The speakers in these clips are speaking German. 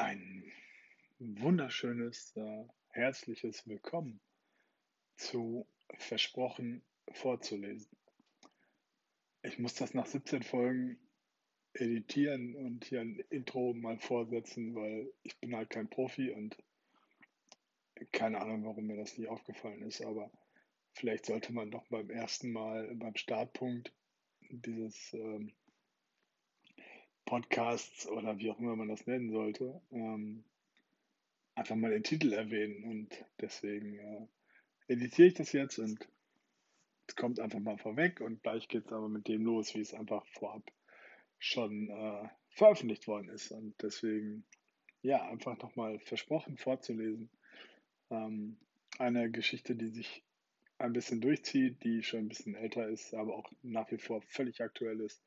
Ein wunderschönes, äh, herzliches Willkommen zu Versprochen vorzulesen. Ich muss das nach 17 Folgen editieren und hier ein Intro mal vorsetzen, weil ich bin halt kein Profi und keine Ahnung, warum mir das nie aufgefallen ist, aber vielleicht sollte man doch beim ersten Mal, beim Startpunkt dieses ähm, Podcasts oder wie auch immer man das nennen sollte, ähm, einfach mal den Titel erwähnen. Und deswegen äh, editiere ich das jetzt und es kommt einfach mal vorweg und gleich geht es aber mit dem los, wie es einfach vorab schon äh, veröffentlicht worden ist. Und deswegen, ja, einfach nochmal versprochen vorzulesen. Ähm, eine Geschichte, die sich ein bisschen durchzieht, die schon ein bisschen älter ist, aber auch nach wie vor völlig aktuell ist.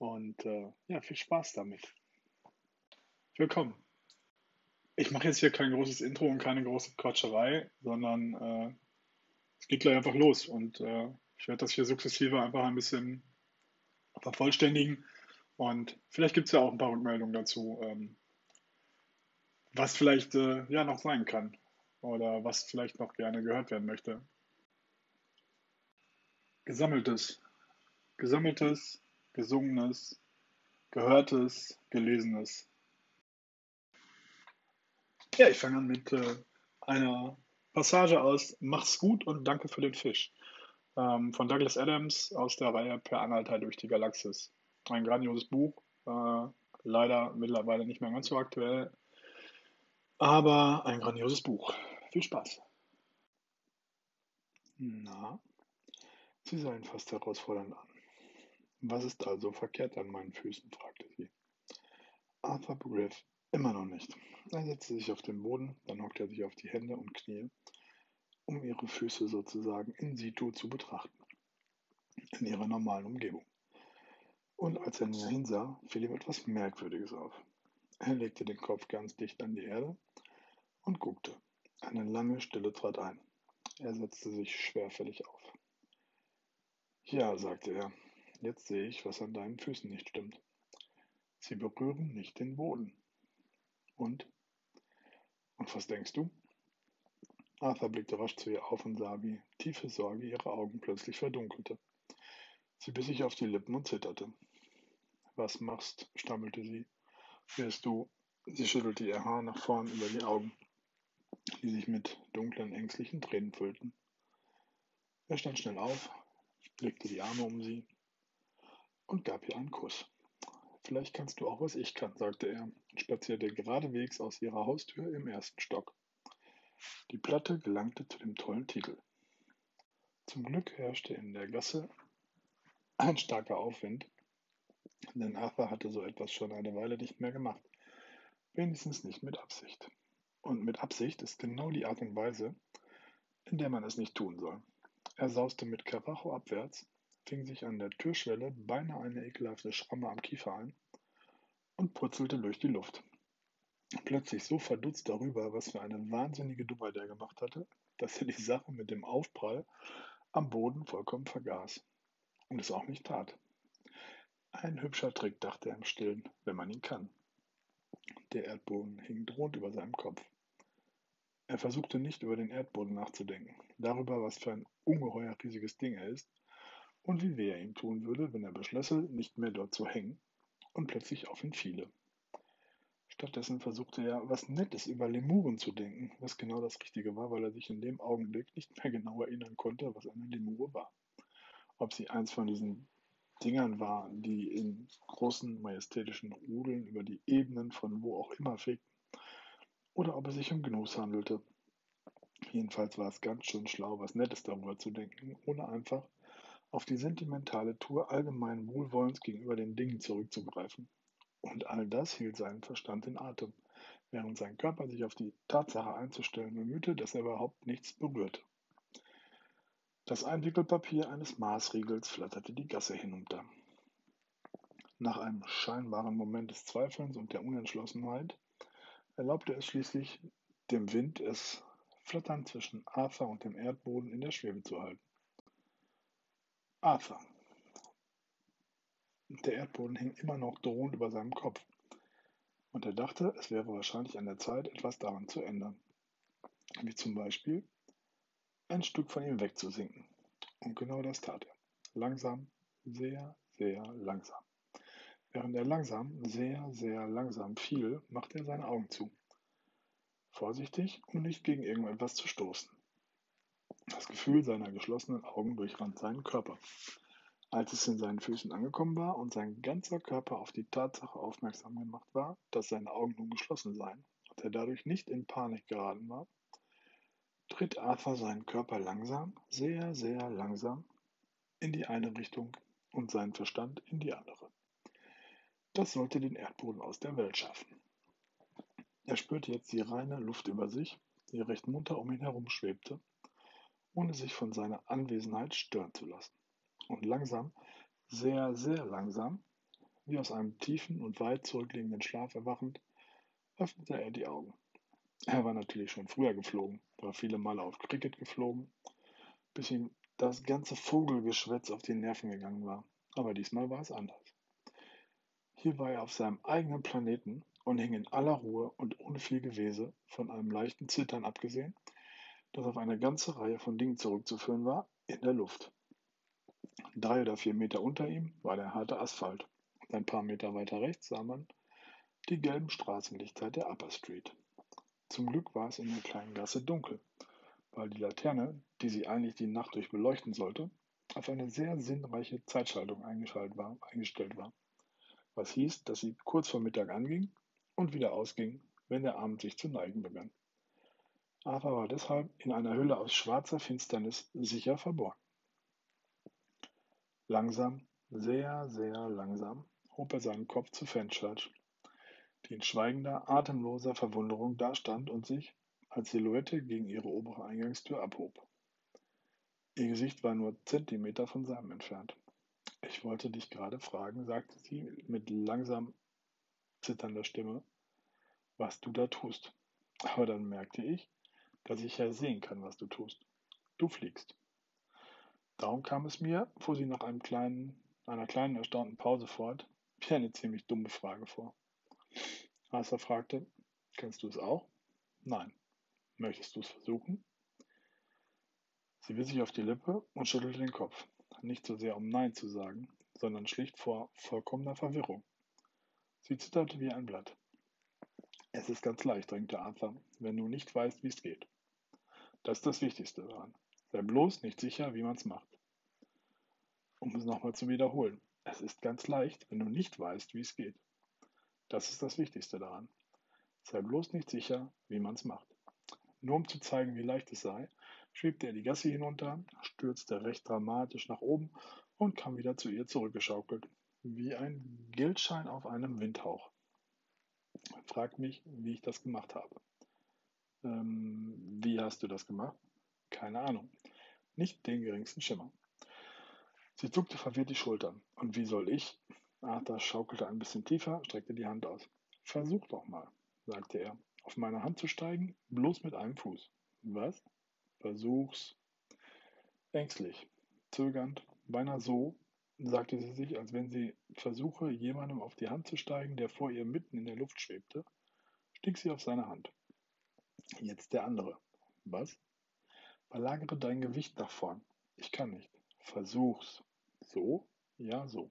Und äh, ja, viel Spaß damit. Willkommen. Ich mache jetzt hier kein großes Intro und keine große Quatscherei, sondern äh, es geht gleich einfach los. Und äh, ich werde das hier sukzessive einfach ein bisschen vervollständigen. Und vielleicht gibt es ja auch ein paar Rückmeldungen dazu, ähm, was vielleicht äh, ja noch sein kann oder was vielleicht noch gerne gehört werden möchte. Gesammeltes. Gesammeltes Gesungenes, Gehörtes, Gelesenes. Ja, ich fange an mit äh, einer Passage aus Mach's gut und danke für den Fisch ähm, von Douglas Adams aus der Reihe Per Anhalter durch die Galaxis. Ein grandioses Buch, äh, leider mittlerweile nicht mehr ganz so aktuell, aber ein grandioses Buch. Viel Spaß. Na, Sie seien fast herausfordernd an. Was ist also verkehrt an meinen Füßen? fragte sie. Arthur begriff immer noch nicht. Er setzte sich auf den Boden, dann hockte er sich auf die Hände und Knie, um ihre Füße sozusagen in situ zu betrachten, in ihrer normalen Umgebung. Und als er näher hinsah, fiel ihm etwas Merkwürdiges auf. Er legte den Kopf ganz dicht an die Erde und guckte. Eine lange Stille trat ein. Er setzte sich schwerfällig auf. Ja, sagte er, Jetzt sehe ich, was an deinen Füßen nicht stimmt. Sie berühren nicht den Boden. Und? Und was denkst du? Arthur blickte rasch zu ihr auf und sah, wie tiefe Sorge ihre Augen plötzlich verdunkelte. Sie biss sich auf die Lippen und zitterte. Was machst? stammelte sie. Wirst du? Sie schüttelte ihr Haar nach vorn über die Augen, die sich mit dunklen, ängstlichen Tränen füllten. Er stand schnell auf, legte die Arme um sie und gab ihr einen Kuss. Vielleicht kannst du auch, was ich kann, sagte er und spazierte geradewegs aus ihrer Haustür im ersten Stock. Die Platte gelangte zu dem tollen Titel. Zum Glück herrschte in der Gasse ein starker Aufwind, denn Arthur hatte so etwas schon eine Weile nicht mehr gemacht. Wenigstens nicht mit Absicht. Und mit Absicht ist genau die Art und Weise, in der man es nicht tun soll. Er sauste mit Karacho abwärts fing sich an der Türschwelle beinahe eine ekelhafte Schramme am Kiefer ein und purzelte durch die Luft. Plötzlich so verdutzt darüber, was für eine wahnsinnige Dummheit er gemacht hatte, dass er die Sache mit dem Aufprall am Boden vollkommen vergaß und es auch nicht tat. Ein hübscher Trick, dachte er im Stillen, wenn man ihn kann. Der Erdboden hing drohend über seinem Kopf. Er versuchte nicht über den Erdboden nachzudenken, darüber, was für ein ungeheuer riesiges Ding er ist und wie weh er ihm tun würde, wenn er beschlösse, nicht mehr dort zu hängen und plötzlich auf ihn fiele. Stattdessen versuchte er, was Nettes über Lemuren zu denken, was genau das Richtige war, weil er sich in dem Augenblick nicht mehr genau erinnern konnte, was eine Lemure war. Ob sie eins von diesen Dingern war, die in großen majestätischen Rudeln über die Ebenen von wo auch immer fegten, oder ob es sich um Gnus handelte. Jedenfalls war es ganz schön schlau, was Nettes darüber zu denken, ohne einfach auf die sentimentale Tour allgemeinen Wohlwollens gegenüber den Dingen zurückzugreifen. Und all das hielt seinen Verstand in Atem, während sein Körper sich auf die Tatsache einzustellen bemühte, dass er überhaupt nichts berührte. Das Einwickelpapier eines Maßriegels flatterte die Gasse hinunter. Nach einem scheinbaren Moment des Zweifelns und der Unentschlossenheit erlaubte es schließlich dem Wind, es flatternd zwischen Arthur und dem Erdboden in der Schwebe zu halten. Arthur. Der Erdboden hing immer noch drohend über seinem Kopf. Und er dachte, es wäre wahrscheinlich an der Zeit, etwas daran zu ändern. Wie zum Beispiel ein Stück von ihm wegzusinken. Und genau das tat er. Langsam, sehr, sehr langsam. Während er langsam, sehr, sehr langsam fiel, machte er seine Augen zu. Vorsichtig, um nicht gegen irgendetwas zu stoßen. Das Gefühl seiner geschlossenen Augen durchrand seinen Körper. Als es in seinen Füßen angekommen war und sein ganzer Körper auf die Tatsache aufmerksam gemacht war, dass seine Augen nun geschlossen seien und er dadurch nicht in Panik geraten war, tritt Arthur seinen Körper langsam, sehr, sehr langsam in die eine Richtung und seinen Verstand in die andere. Das sollte den Erdboden aus der Welt schaffen. Er spürte jetzt die reine Luft über sich, die recht munter um ihn herum schwebte, ohne sich von seiner Anwesenheit stören zu lassen und langsam, sehr, sehr langsam, wie aus einem tiefen und weit zurückliegenden Schlaf erwachend, öffnete er die Augen. Er war natürlich schon früher geflogen, war viele Male auf Cricket geflogen, bis ihm das ganze Vogelgeschwätz auf die Nerven gegangen war. Aber diesmal war es anders. Hier war er auf seinem eigenen Planeten und hing in aller Ruhe und ohne viel Gewese, von einem leichten Zittern abgesehen, das auf eine ganze Reihe von Dingen zurückzuführen war, in der Luft. Drei oder vier Meter unter ihm war der harte Asphalt. Und ein paar Meter weiter rechts sah man die gelben Straßenlichter der Upper Street. Zum Glück war es in der kleinen Gasse dunkel, weil die Laterne, die sie eigentlich die Nacht durch beleuchten sollte, auf eine sehr sinnreiche Zeitschaltung eingestellt war, eingestellt war. Was hieß, dass sie kurz vor Mittag anging und wieder ausging, wenn der Abend sich zu neigen begann. Arthur war deshalb in einer Hülle aus schwarzer Finsternis sicher verborgen. Langsam, sehr, sehr langsam hob er seinen Kopf zu Fenchurch, die in schweigender, atemloser Verwunderung dastand und sich als Silhouette gegen ihre obere Eingangstür abhob. Ihr Gesicht war nur Zentimeter von seinem entfernt. Ich wollte dich gerade fragen, sagte sie mit langsam zitternder Stimme, was du da tust. Aber dann merkte ich, dass ich ja sehen kann, was du tust. Du fliegst. Darum kam es mir, fuhr sie nach kleinen, einer kleinen erstaunten Pause fort, wie eine ziemlich dumme Frage vor. Arthur fragte, kennst du es auch? Nein. Möchtest du es versuchen? Sie biss sich auf die Lippe und schüttelte den Kopf, nicht so sehr um Nein zu sagen, sondern schlicht vor vollkommener Verwirrung. Sie zitterte wie ein Blatt. Es ist ganz leicht, drängte Arthur, wenn du nicht weißt, wie es geht. Das ist das Wichtigste daran. Sei bloß nicht sicher, wie man es macht. Um es nochmal zu wiederholen. Es ist ganz leicht, wenn du nicht weißt, wie es geht. Das ist das Wichtigste daran. Sei bloß nicht sicher, wie man es macht. Nur um zu zeigen, wie leicht es sei, schwebte er die Gasse hinunter, stürzte recht dramatisch nach oben und kam wieder zu ihr zurückgeschaukelt, wie ein Geldschein auf einem Windhauch. Frag mich, wie ich das gemacht habe. Ähm, wie hast du das gemacht? Keine Ahnung. Nicht den geringsten Schimmer. Sie zuckte verwirrt die Schultern. Und wie soll ich? Arthur schaukelte ein bisschen tiefer, streckte die Hand aus. Versuch doch mal, sagte er. Auf meine Hand zu steigen, bloß mit einem Fuß. Was? Versuch's. Ängstlich, zögernd, beinahe so, sagte sie sich, als wenn sie versuche, jemandem auf die Hand zu steigen, der vor ihr mitten in der Luft schwebte, stieg sie auf seine Hand. Jetzt der andere. Was? Verlagere dein Gewicht nach vorn. Ich kann nicht. Versuch's. So? Ja, so.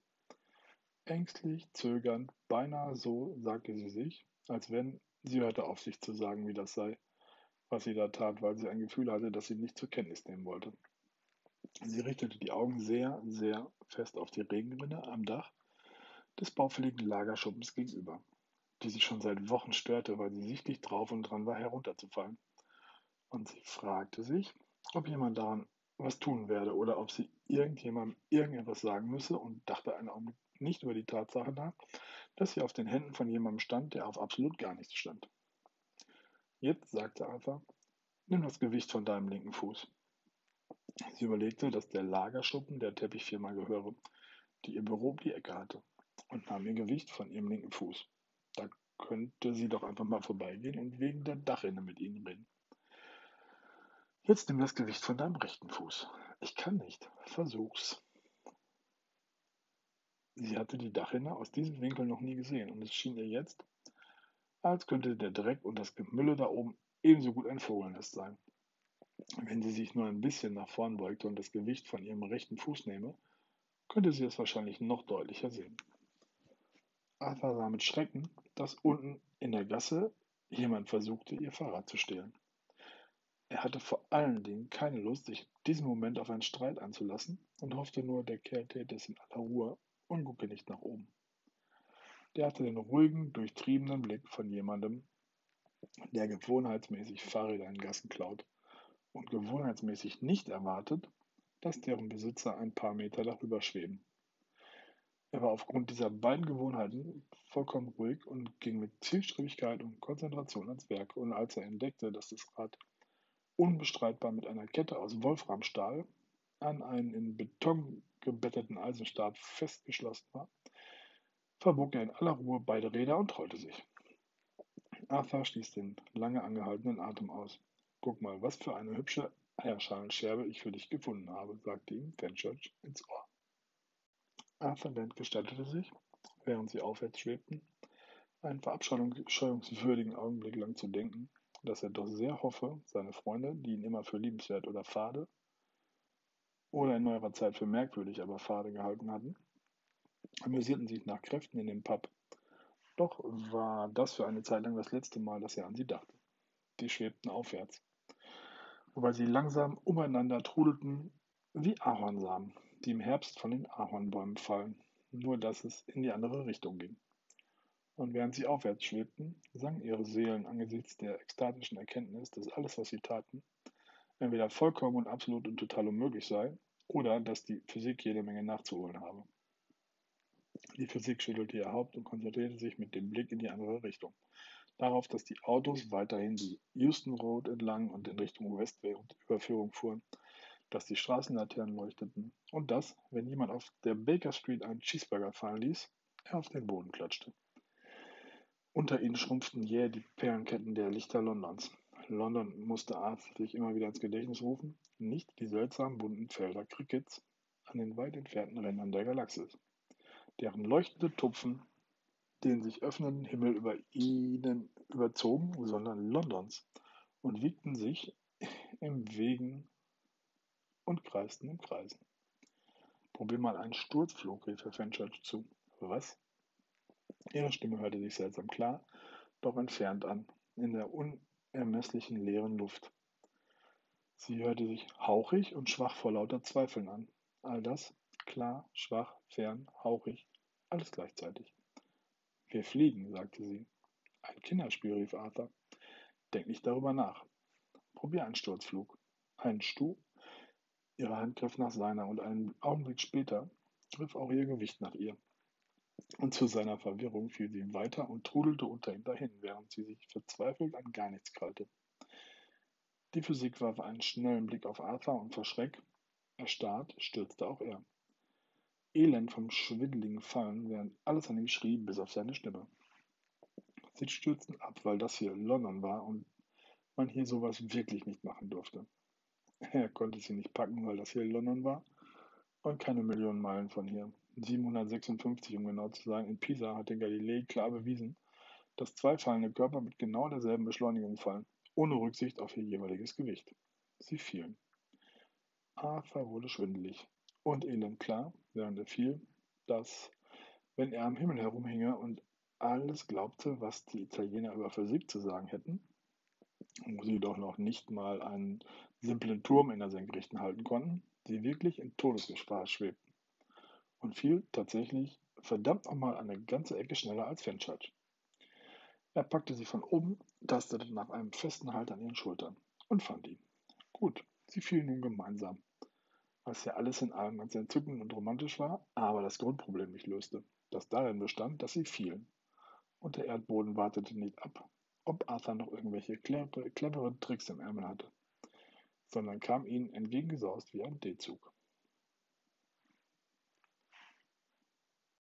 Ängstlich, zögernd, beinahe so, sagte sie sich, als wenn sie hörte auf, sich zu sagen, wie das sei, was sie da tat, weil sie ein Gefühl hatte, das sie nicht zur Kenntnis nehmen wollte. Sie richtete die Augen sehr, sehr fest auf die Regenrinne am Dach des baufälligen Lagerschuppens gegenüber, die sie schon seit Wochen störte, weil sie sichtlich drauf und dran war, herunterzufallen. Und sie fragte sich, ob jemand daran was tun werde oder ob sie irgendjemandem irgendetwas sagen müsse und dachte einen Augenblick nicht über die Tatsache nach, dass sie auf den Händen von jemandem stand, der auf absolut gar nichts stand. Jetzt, sagte Arthur, nimm das Gewicht von deinem linken Fuß. Sie überlegte, dass der Lagerschuppen der Teppichfirma gehöre, die ihr Büro um die Ecke hatte, und nahm ihr Gewicht von ihrem linken Fuß. Da könnte sie doch einfach mal vorbeigehen und wegen der Dachrinne mit ihnen reden. Jetzt nimm das Gewicht von deinem rechten Fuß. Ich kann nicht. Versuch's. Sie hatte die Dachrinne aus diesem Winkel noch nie gesehen und es schien ihr jetzt, als könnte der Dreck und das Gemülle da oben ebenso gut ein Vogelnest sein. Wenn sie sich nur ein bisschen nach vorn beugte und das Gewicht von ihrem rechten Fuß nehme, könnte sie es wahrscheinlich noch deutlicher sehen. Arthur sah mit Schrecken, dass unten in der Gasse jemand versuchte, ihr Fahrrad zu stehlen. Er hatte vor allen Dingen keine Lust, sich in diesem Moment auf einen Streit einzulassen und hoffte nur, der Kerl täte es in aller Ruhe und gucke nicht nach oben. Der hatte den ruhigen, durchtriebenen Blick von jemandem, der gewohnheitsmäßig Fahrräder in Gassen klaut und gewohnheitsmäßig nicht erwartet, dass deren Besitzer ein paar Meter darüber schweben. Er war aufgrund dieser beiden Gewohnheiten vollkommen ruhig und ging mit Zielstrebigkeit und Konzentration ans Werk. Und als er entdeckte, dass das Rad unbestreitbar mit einer Kette aus Wolframstahl an einen in Beton gebetteten Eisenstab festgeschlossen war, verbog er in aller Ruhe beide Räder und trollte sich. Arthur stieß den lange angehaltenen Atem aus. Guck mal, was für eine hübsche Eierschalensscherbe ich für dich gefunden habe, sagte ihm Fenchurch ins Ohr. Arthur Dent gestattete sich, während sie aufwärts schwebten, einen verabscheuungswürdigen Augenblick lang zu denken, dass er doch sehr hoffe, seine Freunde, die ihn immer für liebenswert oder fade oder in neuerer Zeit für merkwürdig, aber fade gehalten hatten, amüsierten sich nach Kräften in dem Pub. Doch war das für eine Zeit lang das letzte Mal, dass er an sie dachte. Die schwebten aufwärts, wobei sie langsam umeinander trudelten wie Ahornsamen, die im Herbst von den Ahornbäumen fallen, nur dass es in die andere Richtung ging. Und während sie aufwärts schwebten, sangen ihre Seelen angesichts der ekstatischen Erkenntnis, dass alles, was sie taten, entweder vollkommen und absolut und total unmöglich sei, oder dass die Physik jede Menge nachzuholen habe. Die Physik schüttelte ihr Haupt und konzentrierte sich mit dem Blick in die andere Richtung. Darauf, dass die Autos weiterhin die Houston Road entlang und in Richtung West während Überführung fuhren, dass die Straßenlaternen leuchteten und dass, wenn jemand auf der Baker Street einen Cheeseburger fallen ließ, er auf den Boden klatschte. Unter ihnen schrumpften jäh die Perlenketten der Lichter Londons. London musste Arthur sich immer wieder ins Gedächtnis rufen, nicht die seltsamen bunten Felder Crickets an den weit entfernten Rändern der Galaxis, deren leuchtende Tupfen den sich öffnenden Himmel über ihnen überzogen, sondern Londons und wiegten sich im Wegen und kreisten in Kreisen. Probier mal einen Sturzflug, rief Herr Fenchurch zu. Was? Ihre Stimme hörte sich seltsam klar, doch entfernt an, in der unermesslichen leeren Luft. Sie hörte sich hauchig und schwach vor lauter Zweifeln an. All das, klar, schwach, fern, hauchig, alles gleichzeitig. Wir fliegen, sagte sie. Ein Kinderspiel, rief Arthur. Denk nicht darüber nach. Probier einen Sturzflug. Einen Stu? Ihre Hand griff nach seiner und einen Augenblick später griff auch ihr Gewicht nach ihr. Und zu seiner Verwirrung fiel sie weiter und trudelte unter ihm dahin, während sie sich verzweifelt an gar nichts krallte. Die Physik warf einen schnellen Blick auf Arthur und verschreckt, erstarrt, stürzte auch er. Elend vom schwindeligen Fallen, während alles an ihm schrie, bis auf seine Stimme. Sie stürzten ab, weil das hier London war und man hier sowas wirklich nicht machen durfte. Er konnte sie nicht packen, weil das hier London war und keine Millionen Meilen von hier. 756, um genau zu sein, in Pisa hatte Galilei klar bewiesen, dass zwei fallende Körper mit genau derselben Beschleunigung fallen, ohne Rücksicht auf ihr jeweiliges Gewicht. Sie fielen. Arthur wurde schwindelig und elend klar, während er fiel, dass, wenn er am Himmel herumhinge und alles glaubte, was die Italiener über Physik zu sagen hätten, wo sie doch noch nicht mal einen simplen Turm in der Senkrechten halten konnten, sie wirklich in Todesgefahr schwebten und fiel tatsächlich verdammt nochmal eine ganze Ecke schneller als Fenchurch. Er packte sie von oben, tastete nach einem festen Halt an ihren Schultern und fand ihn. Gut, sie fielen nun gemeinsam, was ja alles in allem ganz entzückend und romantisch war, aber das Grundproblem nicht löste, das darin bestand, dass sie fielen. Und der Erdboden wartete nicht ab, ob Arthur noch irgendwelche clevere Tricks im Ärmel hatte sondern kam ihnen entgegengesaust wie ein D-Zug.